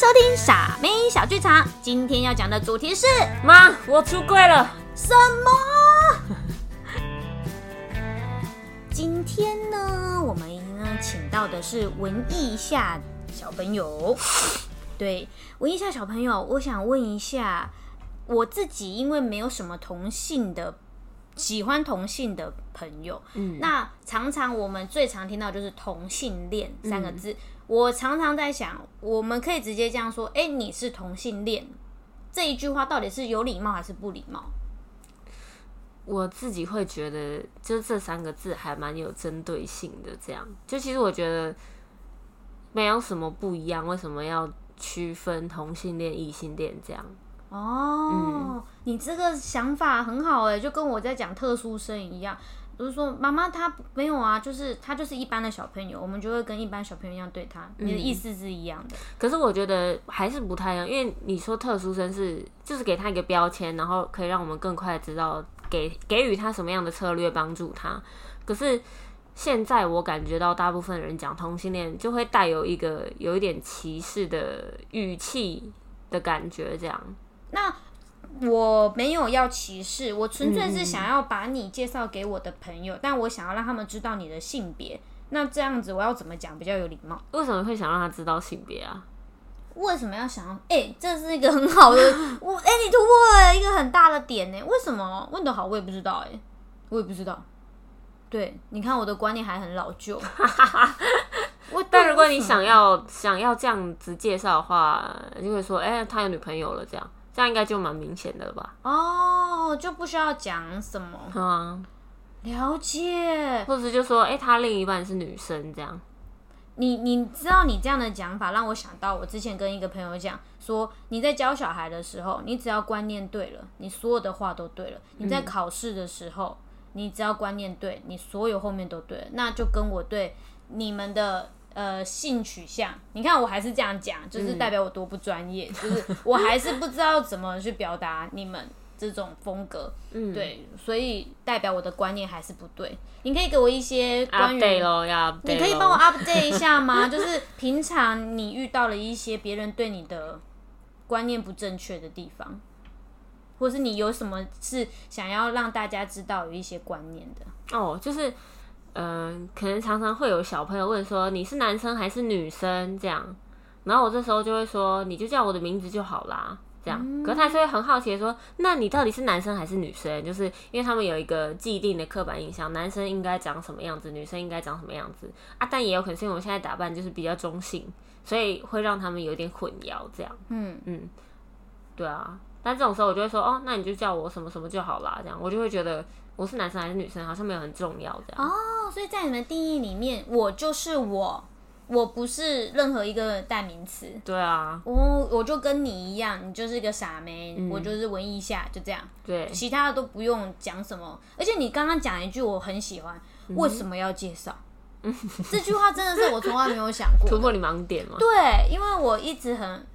收听傻妹小剧场。今天要讲的主题是妈，我出柜了。什么？今天呢，我们呢请到的是文艺下小朋友。对，文艺下小朋友，我想问一下，我自己因为没有什么同性的喜欢同性的朋友，嗯，那常常我们最常听到就是同性恋三个字。我常常在想，我们可以直接这样说：“哎，你是同性恋。”这一句话到底是有礼貌还是不礼貌？我自己会觉得，就这三个字还蛮有针对性的。这样，就其实我觉得没有什么不一样，为什么要区分同性恋、异性恋这样？哦，你这个想法很好哎，就跟我在讲特殊生一样。不是说妈妈她没有啊，就是她就是一般的小朋友，我们就会跟一般小朋友一样对他。你的意思是一样的，可是我觉得还是不太一样，因为你说特殊生是就是给他一个标签，然后可以让我们更快知道给给予他什么样的策略帮助他。可是现在我感觉到大部分人讲同性恋，就会带有一个有一点歧视的语气的感觉，这样。那。我没有要歧视，我纯粹是想要把你介绍给我的朋友，但我想要让他们知道你的性别。那这样子我要怎么讲比较有礼貌？为什么会想让他知道性别啊？为什么要想要？哎，这是一个很好的，我哎，你突破了一个很大的点呢。为什么？问的好，我也不知道哎，我也不知道。对，你看我的观念还很老旧。我但如果你想要想要这样子介绍的话，就会说，哎，他有女朋友了这样。这样应该就蛮明显的了吧？哦，就不需要讲什么。嗯，了解。或者就说，哎，他另一半是女生，这样。你你知道，你这样的讲法让我想到，我之前跟一个朋友讲说，你在教小孩的时候，你只要观念对了，你所有的话都对了。你在考试的时候，你只要观念对，你所有后面都对了。那就跟我对你们的。呃，性取向，你看我还是这样讲，就是代表我多不专业，就是我还是不知道怎么去表达你们这种风格，嗯，对，所以代表我的观念还是不对。你可以给我一些关于，你可以帮我 update 一下吗？就是平常你遇到了一些别人对你的观念不正确的地方，或是你有什么是想要让大家知道有一些观念的？哦，就是。嗯，可能常常会有小朋友问说你是男生还是女生这样，然后我这时候就会说你就叫我的名字就好啦，这样。可是他就会很好奇的说，那你到底是男生还是女生？就是因为他们有一个既定的刻板印象，男生应该长什么样子，女生应该长什么样子啊。但也有可能是因为我现在打扮就是比较中性，所以会让他们有点混淆这样。嗯嗯，对啊。但这种时候我就会说哦，那你就叫我什么什么就好啦，这样我就会觉得。我是男生还是女生，好像没有很重要这样。哦，所以在你们定义里面，我就是我，我不是任何一个代名词。对啊，我我就跟你一样，你就是一个傻妹，我就是文艺下，就这样。对，其他的都不用讲什么。而且你刚刚讲一句我很喜欢，为什么要介绍？这句话真的是我从来没有想过。突破你盲点吗？对，因为我一直很。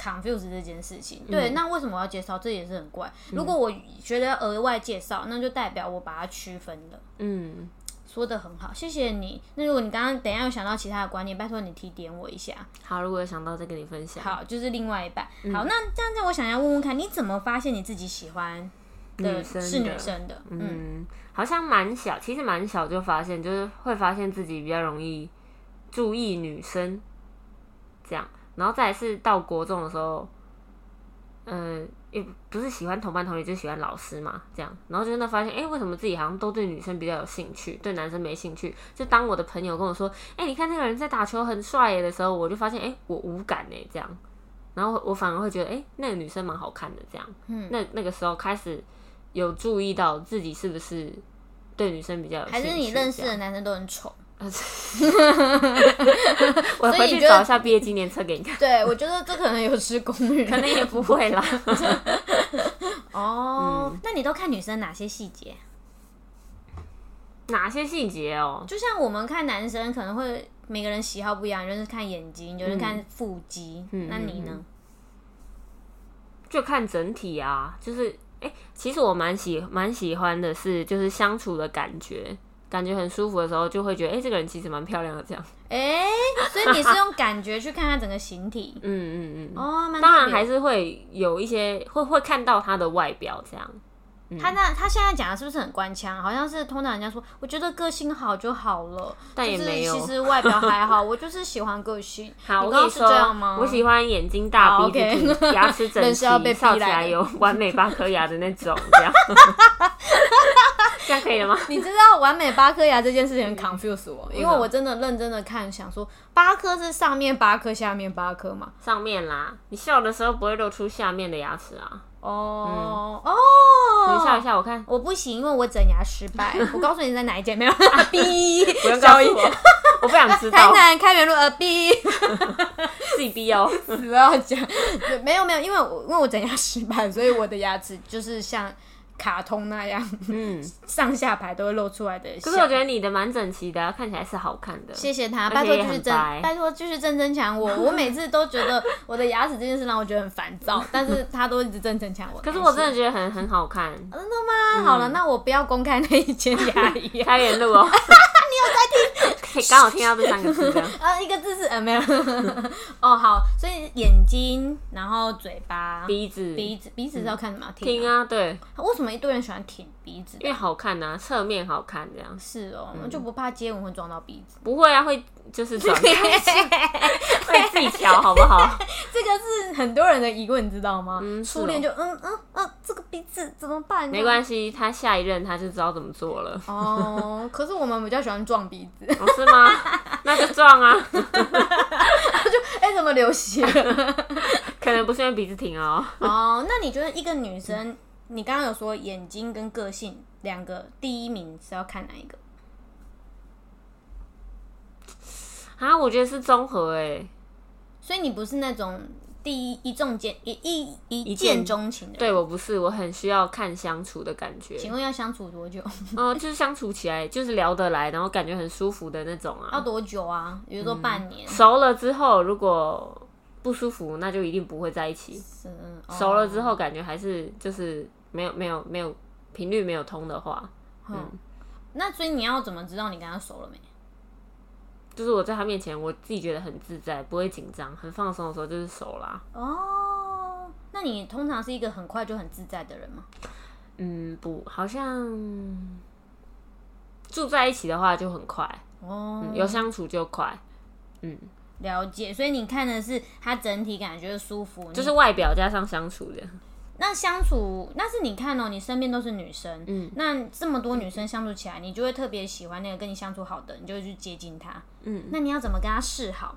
Confuse 这件事情，对，那为什么我要介绍？这也是很怪。如果我觉得额外介绍，那就代表我把它区分了。嗯，说的很好，谢谢你。那如果你刚刚等下有想到其他的观念，拜托你提点我一下。好，如果有想到再跟你分享。好，就是另外一半。好，那这样子我想要问问看，你怎么发现你自己喜欢的是女生的？嗯，好像蛮小，其实蛮小就发现，就是会发现自己比较容易注意女生，这样。然后再是到国中的时候，嗯，也不是喜欢同班同学，就喜欢老师嘛，这样。然后就那发现，哎，为什么自己好像都对女生比较有兴趣，对男生没兴趣？就当我的朋友跟我说，哎，你看那个人在打球很帅耶的时候，我就发现，哎，我无感哎，这样。然后我反而会觉得，哎，那个女生蛮好看的，这样。嗯。那那个时候开始有注意到自己是不是对女生比较有兴趣，还是你认识的男生都很丑？我回去找一下毕业纪念册给你看。对，我觉得这可能有失公允，可能也不会啦。哦，那你都看女生哪些细节？哪些细节哦？就像我们看男生，可能会每个人喜好不一样，有人看眼睛，有人看腹肌。那你呢？就看整体啊，就是哎，其实我蛮喜蛮喜欢的是，就是相处的感觉。感觉很舒服的时候，就会觉得哎，这个人其实蛮漂亮的这样。哎，所所以你是用感觉去看他整个形体。嗯嗯嗯，哦，蛮当然还是会有一些会会看到他的外表这样。他那他现在讲的是不是很官腔？好像是通常人家说，我觉得个性好就好了，但也就是没有其实外表还好，我就是喜欢个性。好，我跟你说这样吗，我喜欢眼睛大、鼻子 牙齿整齐人是要被、逼笑起来有完美八颗牙的那种，这样，这样可以了吗？你知道完美八颗牙这件事情很 confuse 我，因为我真的认真的看，想说八颗是上面八颗，下面八颗嘛？上面啦，你笑的时候不会露出下面的牙齿啊。哦、你哦，等一下一下，我看。我不行，因为我整牙失败。我告诉你在哪一间没有？逼，不用告诉我，我不想知道台道，南开元路呃逼，自己 B 哦。不要讲，没有没有，因为我因为我整牙失败，所以我的牙齿就是像卡通那样，嗯，上下排都会露出来的。可是我觉得你的蛮整齐的啊，看起来是好看的。谢谢他，拜托也继续增，拜托继续增增强我。我每次都觉得我的牙齿这件事让我觉得很烦躁，但是他都一直增增强我。可是我真的觉得很很好看。真的吗？好了，那我不要公开那一间牙医啊。开元路哦，你有在听？刚好听到这三个字的。啊，一个字是呃没有。哦，好，所以眼睛，然后嘴巴、鼻子，鼻子，鼻子是要看什么？听啊，对，为什么一堆人喜欢舔鼻子的？因为好看呐，侧面好看这样。是哦，就不怕接吻会撞到鼻子。不会啊，会就是转开 去，会自己调好不好？这个是很多人的疑问，你知道吗？嗯初恋就嗯嗯嗯，这个鼻子怎么办？没关系，他下一任他就知道怎么做了。哦，可是我们比较喜欢撞鼻子，哦，是吗？那就撞啊，就哎、怎么流血？可能不是因为鼻子挺哦。哦，那你觉得一个女生，你刚刚有说眼睛跟个性两个，第一名是要看哪一个？啊，我觉得是综合哎，所以你不是那种第一一中见一一一一见见钟情的人。对我不是，我很需要看相处的感觉。请问要相处多久？哦，就是相处起来就是聊得来，然后感觉很舒服的那种啊。要多久啊？比如说半年。熟了之后，如果不舒服，那就一定不会在一起。嗯，哦熟了之后，感觉还是就是没有没有没有频率没有通的话，嗯，那所以你要怎么知道你跟他熟了没？就是我在他面前，我自己觉得很自在，不会紧张，很放松的时候就是熟啦。哦，那你通常是一个很快就很自在的人吗？嗯，不，好像住在一起的话就很快，哦，嗯有相处就快，嗯了解。所以你看的是他整体感觉舒服，就是外表加上相处的。那相处，那是你看哦，你身边都是女生，嗯，那这么多女生相处起来，你就会特别喜欢那个跟你相处好的，你就会去接近她。嗯，那你要怎么跟她示好？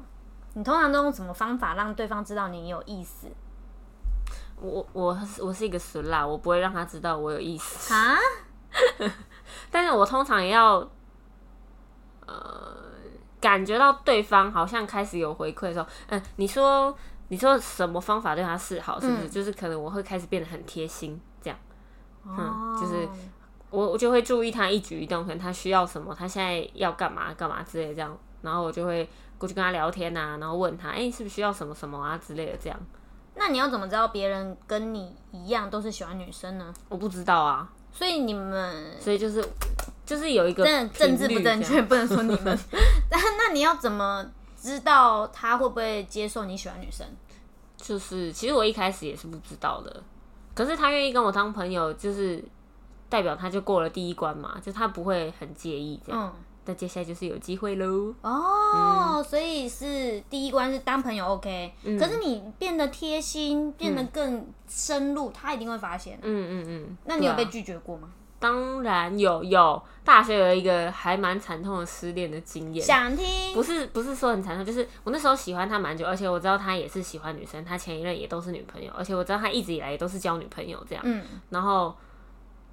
你通常都用什么方法让对方知道你有意思我我我是一个损啦，我不会让他知道我有意思，啊？但是我通常也要，呃，感觉到对方好像开始有回馈的时候，嗯，你说你说什么方法对他示好，是不是？就是可能我会开始变得很贴心，这样，哦，就是我我就会注意他一举一动，可能他需要什么，他现在要干嘛干嘛之类的这样，然后我就会过去跟他聊天啊，然后问他，哎、是不是需要什么什么啊之类的这样，那你要怎么知道别人跟你一样都是喜欢女生呢？我不知道啊，所以你们所以就是就是有一个真的政治不正确，不能说你们。但那你要怎么知道他会不会接受你喜欢女生？就是其实我一开始也是不知道的，可是他愿意跟我当朋友，就是代表他就过了第一关嘛，就他不会很介意这样。嗯，那接下来就是有机会喽。哦，所以是第一关是当朋友 OK，、可嗯是你变得贴心，变得更深入，他一定会发现。嗯嗯嗯。那你有被拒绝过吗？当然有有，大学有一个还蛮惨痛的失恋的经验。想听不是不是说很惨痛，就是我那时候喜欢他蛮久，而且我知道他也是喜欢女生，他前一任也都是女朋友，而且我知道他一直以来也都是交女朋友这样。嗯，然后，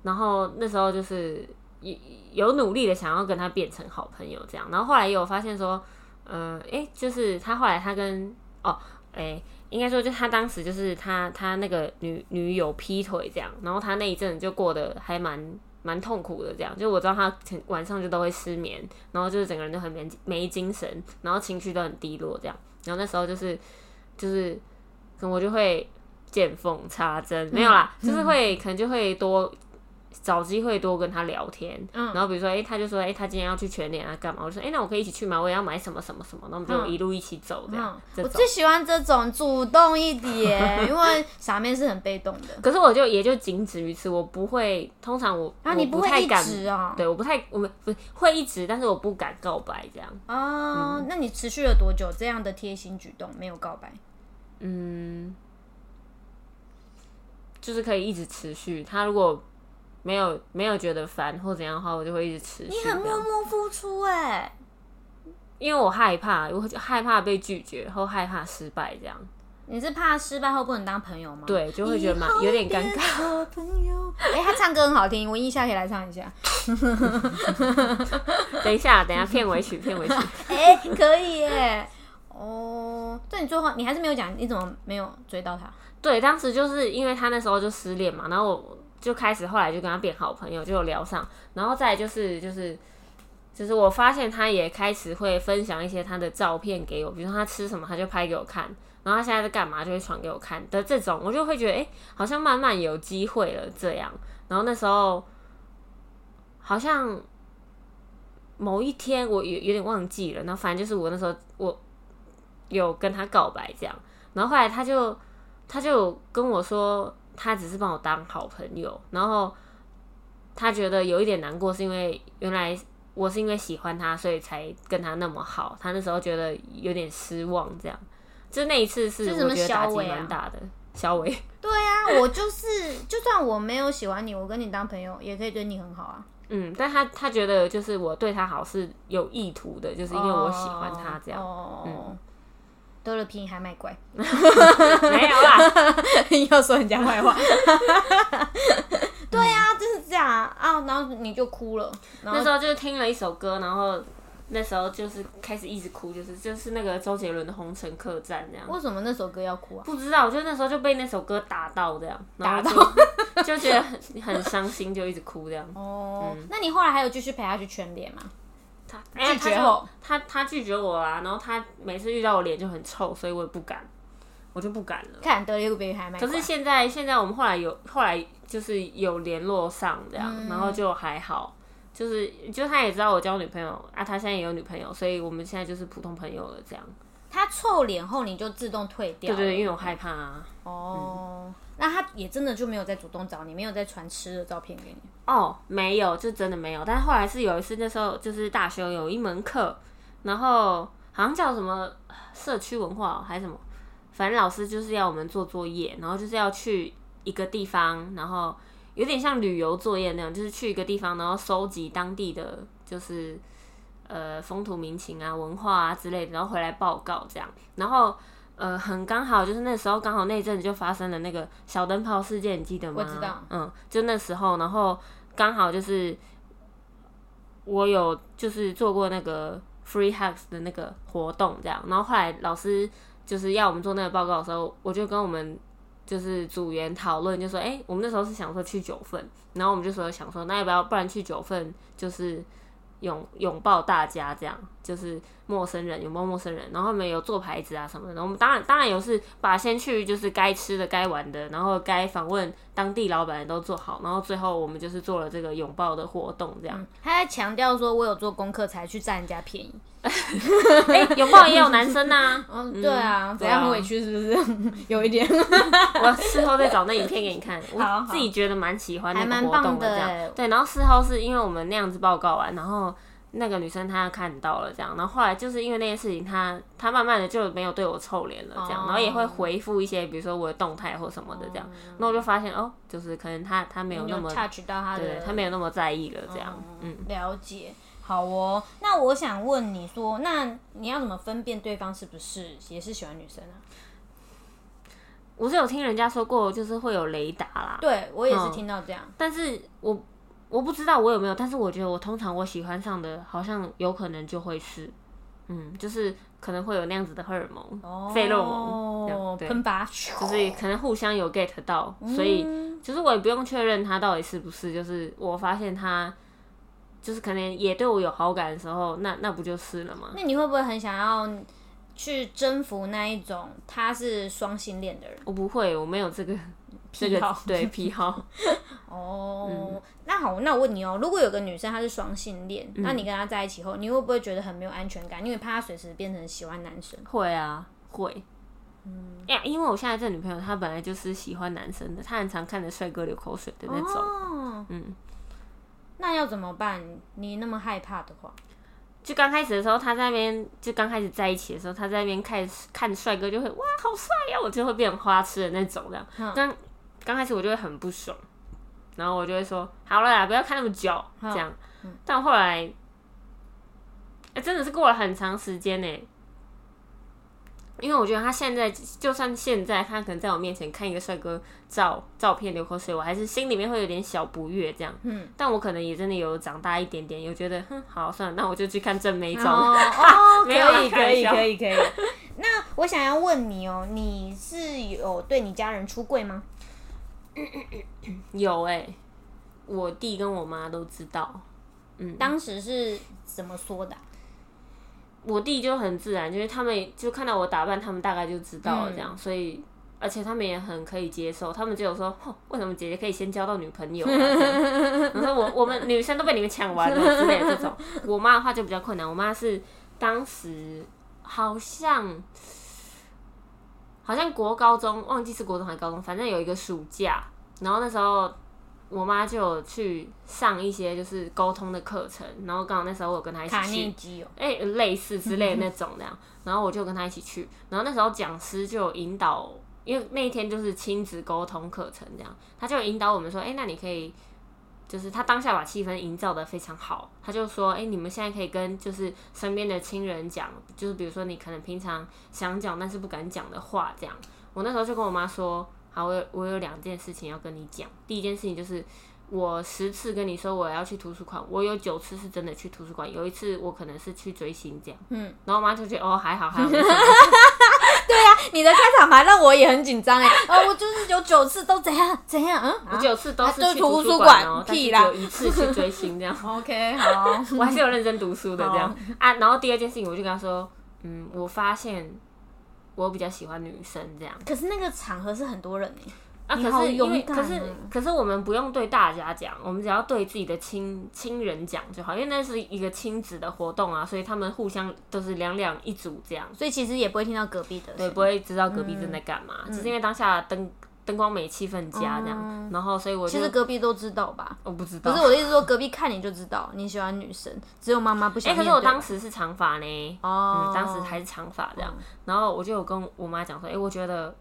然后那时候就是有有努力的想要跟他变成好朋友这样，然后后来也有发现说，呃，诶，就是他后来他跟哦，诶，应该说就他当时就是他他那个女女友劈腿这样，然后他那一阵就过得还蛮蛮痛苦的这样，就我知道他前晚上就都会失眠，然后就是整个人都很没没精神，然后情绪都很低落这样，然后那时候就是就是可能我就会见缝插针，没有啦，就是会可能就会多找机会多跟他聊天，嗯然后比如说，哎、他就说，哎、他今天要去全联啊，干嘛？我就说，哎、那我可以一起去吗？我也要买什么什么什么，那我们就嗯一路一起走这样。我最喜欢这种主动一点，因为傻妹是很被动的。可是我就也就仅止于此，我不会，通常我然后你不会一直哦，对，我不太，我们不会一直，但是我不敢告白这样。哦，那你持续了多久？这样的贴心举动没有告白？嗯，就是可以一直持续。他如果没有没有觉得烦或怎样的话，我就会一直持续。你很默默付出哎、因为我害怕，我就害怕被拒绝，或害怕失败这样。你是怕失败后不能当朋友吗？对，就会觉得蛮有点尴尬。尬。朋友，哎、他唱歌很好听，我一下可以来唱一下。等一下，等一下，片尾曲，片尾曲。哎、可以耶。哦，这你最后你还是没有讲，你怎么没有追到他？对，当时就是因为他那时候就失恋嘛，然后我就开始后来就跟他变好朋友，就有聊上，然后再就是就是就是我发现他也开始会分享一些他的照片给我，比如说他吃什么他就拍给我看，然后他现在在干嘛就会传给我看的这种，我就会觉得哎、诶好像慢慢有机会了这样。然后那时候好像某一天我有有点忘记了，然后反正就是我那时候我有跟他告白这样，然后后来他就他就跟我说，他只是帮我当好朋友，然后他觉得有一点难过，是因为原来我是因为喜欢他，所以才跟他那么好。他那时候觉得有点失望，这样。就那一次是我觉得打击蛮大的，小伟。对啊，我就是，就算我没有喜欢你，我跟你当朋友也可以对你很好啊。嗯，但他他觉得就是我对他好是有意图的，就是因为我喜欢他这样。哦，嗯得了便宜还卖乖，没有啦，要说人家坏话。对啊，就是这样啊，啊然后你就哭了，然后那时候就是听了一首歌，然后那时候就是开始一直哭，就是就是那个周杰伦的《红尘客栈》这样。为什么那首歌要哭啊？不知道，我就那时候就被那首歌打到这样，然后打到就觉得很很伤心，就一直哭这样。哦，那你后来还有继续陪他去全联吗？他拒绝后，他拒绝我啊，然后他每次遇到我脸就很臭，所以我也不敢，我就不敢了。可是现在现在我们后来有后来就是有联络上这样，然后就还好，就是就他也知道我交女朋友啊，他现在也有女朋友，所以我们现在就是普通朋友了这样。他臭脸后你就自动退掉了。对对，因为我害怕啊。哦，那他也真的就没有再主动找你，没有再传吃的照片给你。哦，没有，就真的没有。但是后来是有一次，那时候就是大学有一门课，然后好像叫什么社区文化还是什么，反正老师就是要我们做作业，然后就是要去一个地方，然后有点像旅游作业那样，就是去一个地方，然后收集当地的就是呃风土民情啊、文化啊之类的，然后回来报告这样。然后呃，很刚好就是那时候刚好那阵子就发生了那个小灯泡事件，你记得吗？我知道嗯，就那时候，然后刚好就是我有就是做过那个 free hugs 的那个活动这样，然后后来老师就是要我们做那个报告的时候，我就跟我们就是组员讨论，就说，哎、我们那时候是想说去九份，然后我们就说想说，那要不要不然去九份就是拥拥抱大家这样，就是陌生人有没有陌生人，然后我们有做牌子啊什么的，然后我们当然当然有是把先去就是该吃的该玩的，然后该访问当地老板的都做好，然后最后我们就是做了这个拥抱的活动这样。他在强调说，我有做功课才去占人家便宜。哎、拥抱也有男生呐、嗯，对啊，怎样很委屈是不是？有一点，我事后再找那影片给你看，好我自己觉得蛮喜欢那还蛮个活动棒的这样欸。对，然后事后是因为我们那样子报告完，然后那个女生她看到了这样，然后后来就是因为那件事情，她她慢慢的就没有对我臭脸了这样，哦然后也会回复一些比如说我的动态或什么的这样，那我就发现哦，就是可能她她没有那么，touch 到他的，对，她没有那么在意了这样，嗯。了解。好哦，那我想问你说，那你要怎么分辨对方是不是也是喜欢女生啊？我是有听人家说过，就是会有雷达啦，对我也是嗯听到这样，但是我我不知道我有没有，但是我觉得我通常我喜欢上的，好像有可能就会是，嗯，就是可能会有那样子的荷尔蒙，费洛蒙喷发，就是可能互相有 get 到，所以其实我也不用确认他到底是不是，就是我发现他就是可能也对我有好感的时候，那那不就是了吗？那你会不会很想要去征服那一种他是双性恋的人？我不会，我没有这个，这个癖好对癖好。哦，那好，那我问你哦，如果有个女生她是双性恋，嗯那你跟她在一起后，你会不会觉得很没有安全感？因为怕她随时变成喜欢男生。会啊，会。嗯，呀，因为我现在这女朋友她本来就是喜欢男生的，她很常看着帅哥流口水的那种。哦，嗯，那要怎么办？你那么害怕的话，就刚开始的时候，她在那边就刚开始在一起的时候，她在那边看看帅哥就会哇好帅呀、我就会变花痴的那种这样。嗯刚刚开始我就会很不爽，然后我就会说好了啦，不要看那么久嗯这样。但后来，哎、真的是过了很长时间呢。因为我觉得他现在，就算现在他可能在我面前看一个帅哥照照片流口水，我还是心里面会有点小不悦这样。嗯，但我可能也真的有长大一点点，有觉得哼好算了，那我就去看正妹照。哦哦，没有可以可以可以可以。那我想要问你哦，你是有对你家人出柜吗？有哎、我弟跟我妈都知道。嗯，当时是怎么说的啊、我弟就很自然，就是他们就看到我打扮，他们大概就知道了这样，所以而且他们也很可以接受，他们就有说，哼，为什么姐姐可以先交到女朋友、啊？这样 我我我们女生都被你们抢完了之类的这种。我妈的话就比较困难，我妈是当时好像好像国高中忘记是国中还是高中，反正有一个暑假，然后那时候。我妈就有去上一些就是沟通的课程，然后刚好那时候我有跟她一起卡去，内基哦，哎、类似之类的那种那样，然后我就跟她一起去，然后那时候讲师就有引导，因为那一天就是亲子沟通课程这样，他就有引导我们说，哎、那你可以，就是他当下把气氛营造的非常好，他就说，哎、你们现在可以跟就是身边的亲人讲，就是比如说你可能平常想讲但是不敢讲的话这样，我那时候就跟我妈说，好，我有我有两件事情要跟你讲，第一件事情就是。我十次跟你说我要去图书馆，我有九次是真的去图书馆，有一次我可能是去追星这样。嗯，然后我妈就觉得哦还好还好，你的开场白让我也很紧张哎，哦，我就是有九次都怎样怎样，嗯，我九次都是去图书馆哦，屁啦只有一次去追星这样。OK 好，我还是有认真读书的这样啊。然后第二件事情，我就跟他说，嗯，我发现我比较喜欢女生这样可是那个场合是很多人哎，啊。可是因为可是哦可是我们不用对大家讲，我们只要对自己的亲亲人讲就好，因为那是一个亲子的活动啊，所以他们互相都是两两一组这样。所以其实也不会听到隔壁的，对，不会知道隔壁正在干嘛，嗯只是因为当下灯灯光美、气氛佳这样，然后所以我其实隔壁都知道吧。我不知道，不是我的意思说，隔壁看你就知道你喜欢女生，只有妈妈不哎、想面对。可是我当时是长发呢，哦嗯，当时还是长发这样，然后我就有跟我妈讲说，哎、我觉得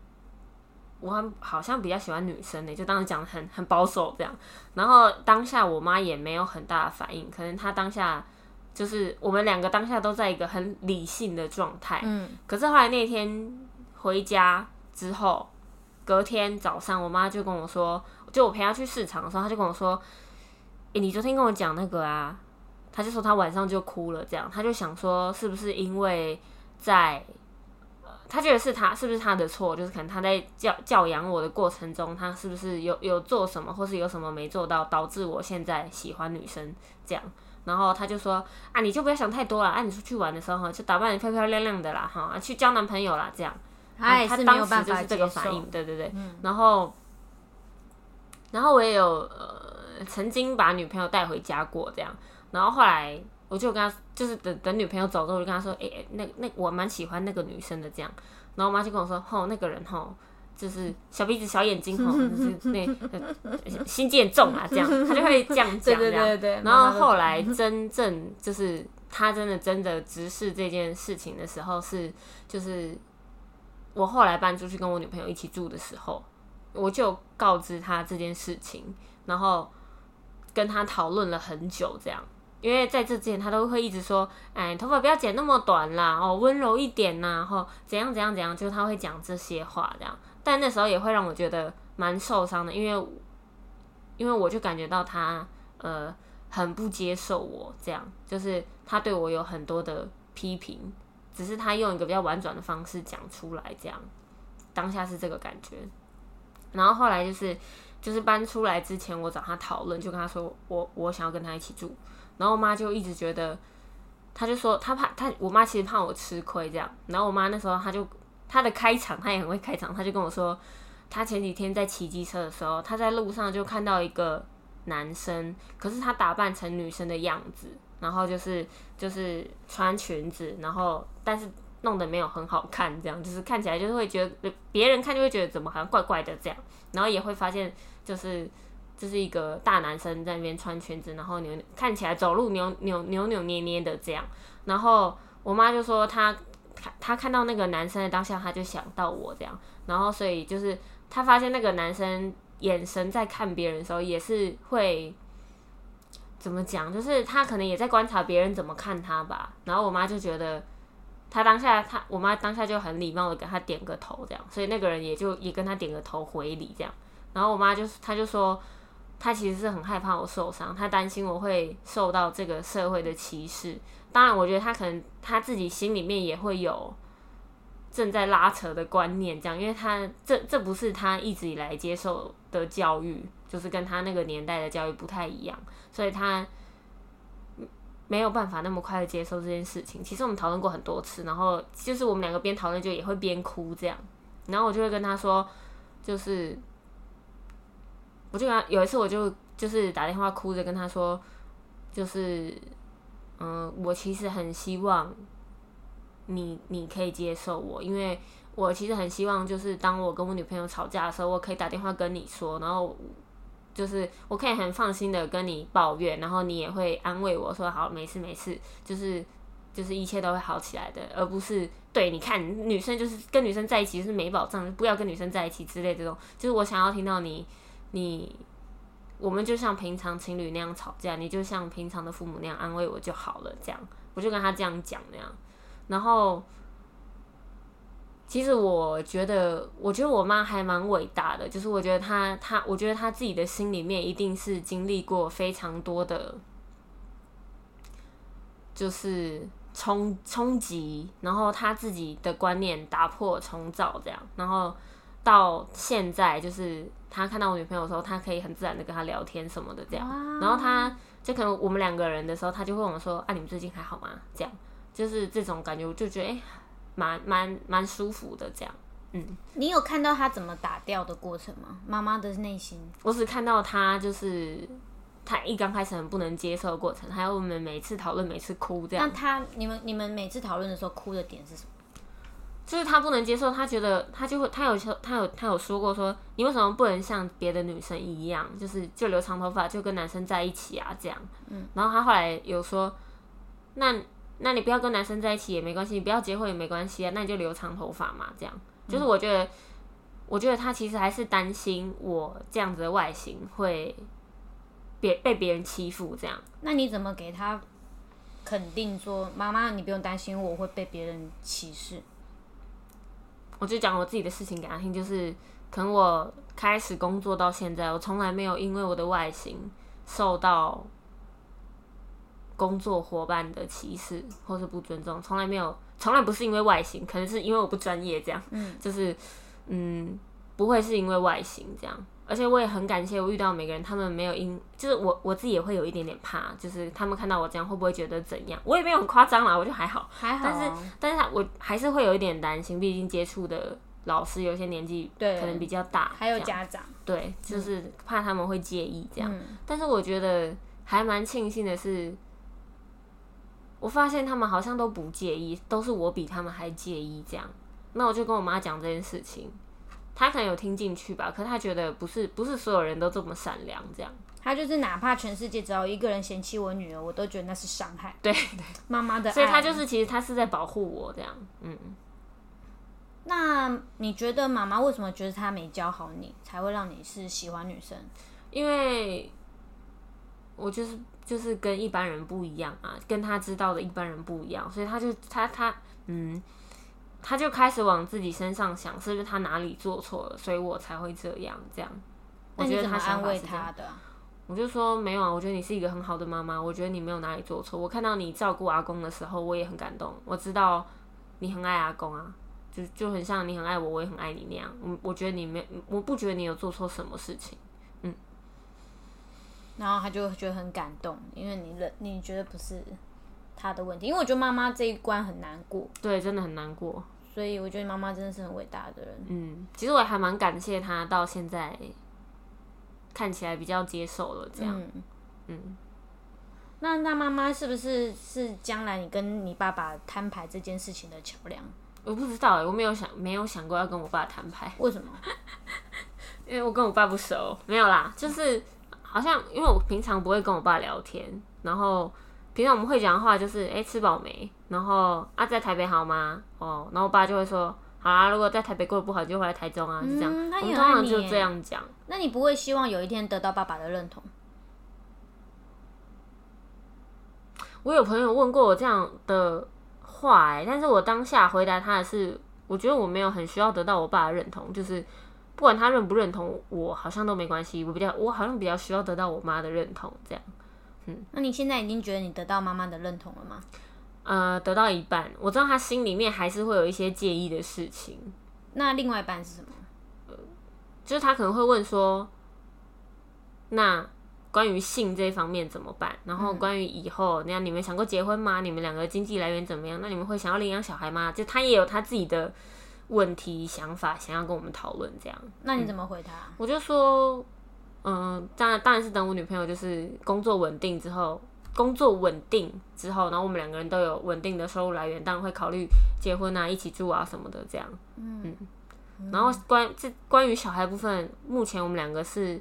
我很好像比较喜欢女生呢，就当时讲的很很保守这样，然后当下我妈也没有很大的反应，可能她当下就是我们两个当下都在一个很理性的状态，嗯，可是后来那天回家之后，隔天早上我妈就跟我说，就我陪她去市场的时候，她就跟我说：“诶、你昨天跟我讲那个啊。”她就说她晚上就哭了，这样，她就想说是不是因为在，呃，她觉得是他是不是他的错，就是可能他在教教养我的过程中，他是不是有有做什么，或是有什么没做到，导致我现在喜欢女生这样。然后他就说啊，你就不要想太多了，啊，你出去玩的时候就打扮的漂漂亮亮的啦，哈，啊去交男朋友啦，这样。他他也是没有当办法时就是这个反应，对对对。然后，然后我也有呃曾经把女朋友带回家过这样，然后后来我就跟他就是等等女朋友走之后，我就跟他说，哎、欸，那那我蛮喜欢那个女生的这样。然后我妈就跟我说，吼，那个人吼。就是小鼻子小眼睛吼，就是那呃心机很重啊，这样他就会这样讲，对对这样对对。然后后来真正就是他真的真的直视这件事情的时候是，就是我后来搬出去跟我女朋友一起住的时候，我就告知他这件事情，然后跟他讨论了很久，这样。因为在这之前，他都会一直说：“哎，头发不要剪那么短啦，哦，温柔一点呐，然后怎样怎样怎样。”就是他会讲这些话，这样。但那时候也会让我觉得蛮受伤的，因为因为我就感觉到他呃很不接受我，这样就是他对我有很多的批评，只是他用一个比较婉转的方式讲出来，这样当下是这个感觉。然后后来就是就是搬出来之前，我找他讨论，就跟他说我我想要跟他一起住，然后我妈就一直觉得，她就说她怕她我妈其实怕我吃亏这样，然后我妈那时候她就她的开场她也很会开场，她就跟我说，她前几天在骑机车的时候，她在路上就看到一个男生，可是他打扮成女生的样子，然后就是就是穿裙子，然后但是弄得没有很好看，这样就是看起来就是会觉得别人看就会觉得怎么好像怪怪的这样，然后也会发现就是这是一个大男生在那边穿裙子，然后扭看起来走路扭扭扭扭捏捏的这样，然后我妈就说她她看到那个男生的当下，她就想到我这样，然后所以就是。他发现那个男生眼神在看别人的时候，也是会怎么讲？就是他可能也在观察别人怎么看他吧。然后我妈就觉得，他当下他我妈当下就很礼貌的给他点个头，这样，所以那个人也就也跟他点个头回礼，这样。然后我妈就是他就说，他其实是很害怕我受伤，他担心我会受到这个社会的歧视。当然，我觉得他可能他自己心里面也会有。正在拉扯的观念，这样，因为他这这不是他一直以来接受的教育，就是跟他那个年代的教育不太一样，所以他没有办法那么快的接受这件事情。其实我们讨论过很多次，然后就是我们两个边讨论就也会边哭这样，然后我就会跟他说，就是我就跟他有一次我就就是打电话哭着跟他说，就是嗯，我其实很希望。你你可以接受我，因为我其实很希望，就是当我跟我女朋友吵架的时候，我可以打电话跟你说，然后就是我可以很放心的跟你抱怨，然后你也会安慰我说好，没事没事，就是就是一切都会好起来的，而不是对你看女生就是跟女生在一起是没保障，不要跟女生在一起之类这种，就是我想要听到你你我们就像平常情侣那样吵架，你就像平常的父母那样安慰我就好了，这样我就跟他这样讲那样。然后，其实我觉得，我觉得我妈还蛮伟大的。就是我觉得她，她，我觉得她自己的心里面一定是经历过非常多的，就是冲冲击，然后她自己的观念打破重造这样，然后到现在，就是他看到我女朋友的时候，他可以很自然的跟她聊天什么的这样。然后他就可能我们两个人的时候，他就会问我说：“啊，你们最近还好吗？”这样。就是这种感觉，我就觉得哎，蛮蛮蛮舒服的这样。嗯，你有看到他怎么打掉的过程吗？妈妈的内心，我只看到他就是他一刚开始很不能接受的过程，还有我们每次讨论，每次哭这样。那他你们你们每次讨论的时候哭的点是什么？就是他不能接受，他觉得他就会他有说他有他有说过说你为什么不能像别的女生一样，就是就留长头发就跟男生在一起啊这样。嗯，然后他后来有说那。那你不要跟男生在一起也没关系，你不要结婚也没关系啊，那你就留长头发嘛，这样。就是我觉得，我觉得他其实还是担心我这样子的外形会别被别人欺负这样。那你怎么给他肯定说，妈妈你不用担心我会被别人歧视？我就讲我自己的事情给他听，就是可能我开始工作到现在，我从来没有因为我的外形受到。工作伙伴的歧视或是不尊重，从来没有，从来不是因为外形，可能是因为我不专业这样，嗯，就是，嗯，不会是因为外形这样，而且我也很感谢我遇到每个人，他们没有因，就是我我自己也会有一点点怕，就是他们看到我这样会不会觉得怎样？我也没有很夸张啦，我就还好，还好，但是，但是我还是会有一点担心，毕竟接触的老师有些年纪可能比较大，还有家长，对，就是怕他们会介意这样，但是我觉得还蛮庆幸的是。我发现他们好像都不介意，都是我比他们还介意这样。那我就跟我妈讲这件事情，她可能有听进去吧，可他觉得不是不是所有人都这么善良这样。他就是哪怕全世界只要一个人嫌弃我女儿，我都觉得那是伤害。对对，妈妈的，所以他就是其实他是在保护我这样。嗯。那你觉得妈妈为什么觉得她没教好你，才会让你是喜欢女生？因为我就是。就是跟一般人不一样啊，跟他知道的一般人不一样，所以他就他他嗯，他就开始往自己身上想，是不是他哪里做错了，所以我才会这样这样。我觉得他安慰他的，我就说没有啊，我觉得你是一个很好的妈妈，我觉得你没有哪里做错。我看到你照顾阿公的时候，我也很感动。我知道你很爱阿公啊，就就很像你很爱我，我也很爱你那样。我我觉得你没，我不觉得你有做错什么事情。嗯然后他就觉得很感动，因为你认你觉得不是他的问题，因为我觉得妈妈这一关很难过，对，真的很难过，所以我觉得妈妈真的是很伟大的人。嗯，其实我还蛮感谢他到现在看起来比较接受了这样。嗯，嗯，那那妈妈是不是是将来你跟你爸爸摊牌这件事情的桥梁？我不知道欸，我没有想没有想过要跟我爸摊牌，为什么？因为我跟我爸不熟，没有啦，就是好像因为我平常不会跟我爸聊天，然后平常我们会讲的话就是哎、诶吃饱没，然后啊在台北好吗？哦，然后我爸就会说好啊，如果在台北过得不好就回来台中啊，是这样，我们通常就这样讲。那你不会希望有一天得到爸爸的认同？我有朋友问过我这样的话、欸，但是我当下回答他的是，我觉得我没有很需要得到我爸的认同，就是不管他认不认同我，好像都没关系。我比较，我好像比较需要得到我妈的认同，这样。那你现在已经觉得你得到妈妈的认同了吗？呃，得到一半，我知道他心里面还是会有一些介意的事情，那另外一半是什么？呃就是他可能会问说，那关于性这一方面怎么办？然后关于以后，那样你们想过结婚吗？你们两个经济来源怎么样？那你们会想要领养小孩吗？就他也有他自己的问题想法，想要跟我们讨论这样。那你怎么回答？我就说，嗯、当然当然是等我女朋友就是工作稳定之后，工作稳定之后，然后我们两个人都有稳定的收入来源，当然会考虑结婚啊、一起住啊什么的这样。嗯然后关这关于小孩部分，目前我们两个是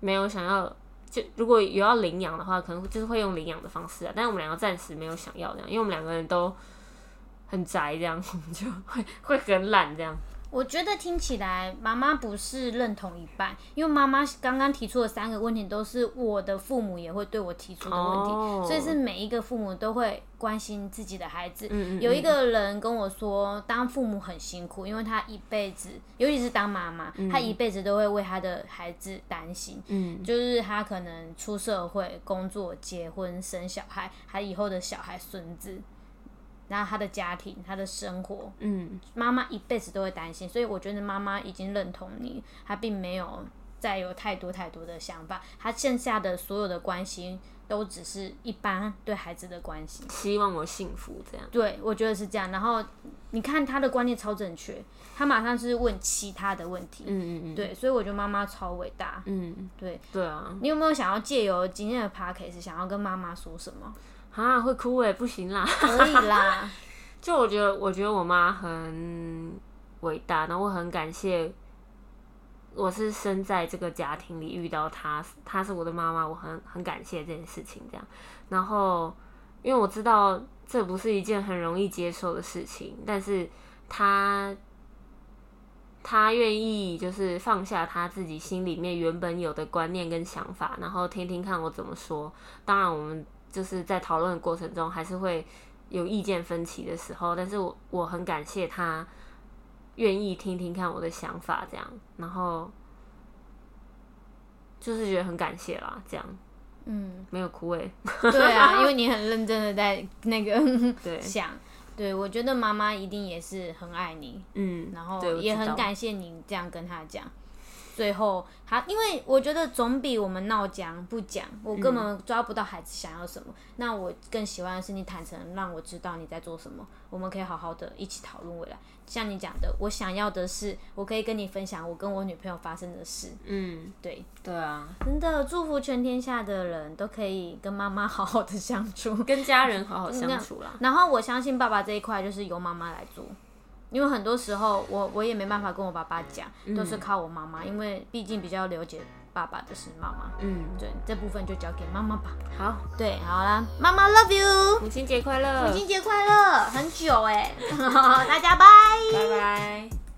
没有想要。就如果有要领养的话，可能就是会用领养的方式啊，但是我们两个暂时没有想要这样，因为我们两个人都很宅，这样我们 就会会很懒这样。我觉得听起来妈妈不是认同一半，因为妈妈刚刚提出的三个问题都是我的父母也会对我提出的问题，哦所以是每一个父母都会关心自己的孩子。嗯嗯有一个人跟我说，当父母很辛苦，因为他一辈子，尤其是当妈妈，他一辈子都会为他的孩子担心。嗯就是他可能出社会、工作、结婚、生小孩，还以后的小孩、孙子，然后他的家庭、他的生活，嗯妈妈一辈子都会担心，所以我觉得妈妈已经认同你，她并没有再有太多太多的想法，她剩下的所有的关心都只是一般对孩子的关心。希望我幸福这样。对，我觉得是这样。然后你看她的观念超正确，她马上是问其他的问题。嗯嗯嗯，对，所以我觉得妈妈超伟大。嗯，对对啊，你有没有想要借由今天的 p o d c a s 想要跟妈妈说什么？啊会哭哎，不行啦。可以啦，就我觉得，我觉得我妈很伟大，然后我很感谢，我是生在这个家庭里遇到她，她是我的妈妈，我很很感谢这件事情。这样，然后因为我知道这不是一件很容易接受的事情，但是她。她愿意就是放下她自己心里面原本有的观念跟想法，然后听听看我怎么说。当然，我们就是在讨论的过程中还是会有意见分歧的时候，但是我我很感谢他愿意听听看我的想法，这样，然后就是觉得很感谢啦，这样嗯，没有枯萎、对啊，因为你很认真的在 那个 对，想，对我觉得妈妈一定也是很爱你，嗯，然后也很感谢你这样跟她讲。最后，他因为我觉得总比我们闹僵不讲，我根本抓不到孩子想要什么。那我更喜欢的是你坦诚，让我知道你在做什么，我们可以好好的一起讨论未来。像你讲的，我想要的是，我可以跟你分享我跟我女朋友发生的事。嗯，对，对啊，真的祝福全天下的人都可以跟妈妈好好的相处。跟家人好好相处啦。然后我相信爸爸这一块就是由妈妈来做，因为很多时候我我也没办法跟我爸爸讲，都是靠我妈妈，因为毕竟比较了解爸爸的是妈妈。嗯，对，这部分就交给妈妈吧。好，对，好啦，妈妈 love you，母亲节快乐，母亲节快乐，很久哎、大家拜。拜拜。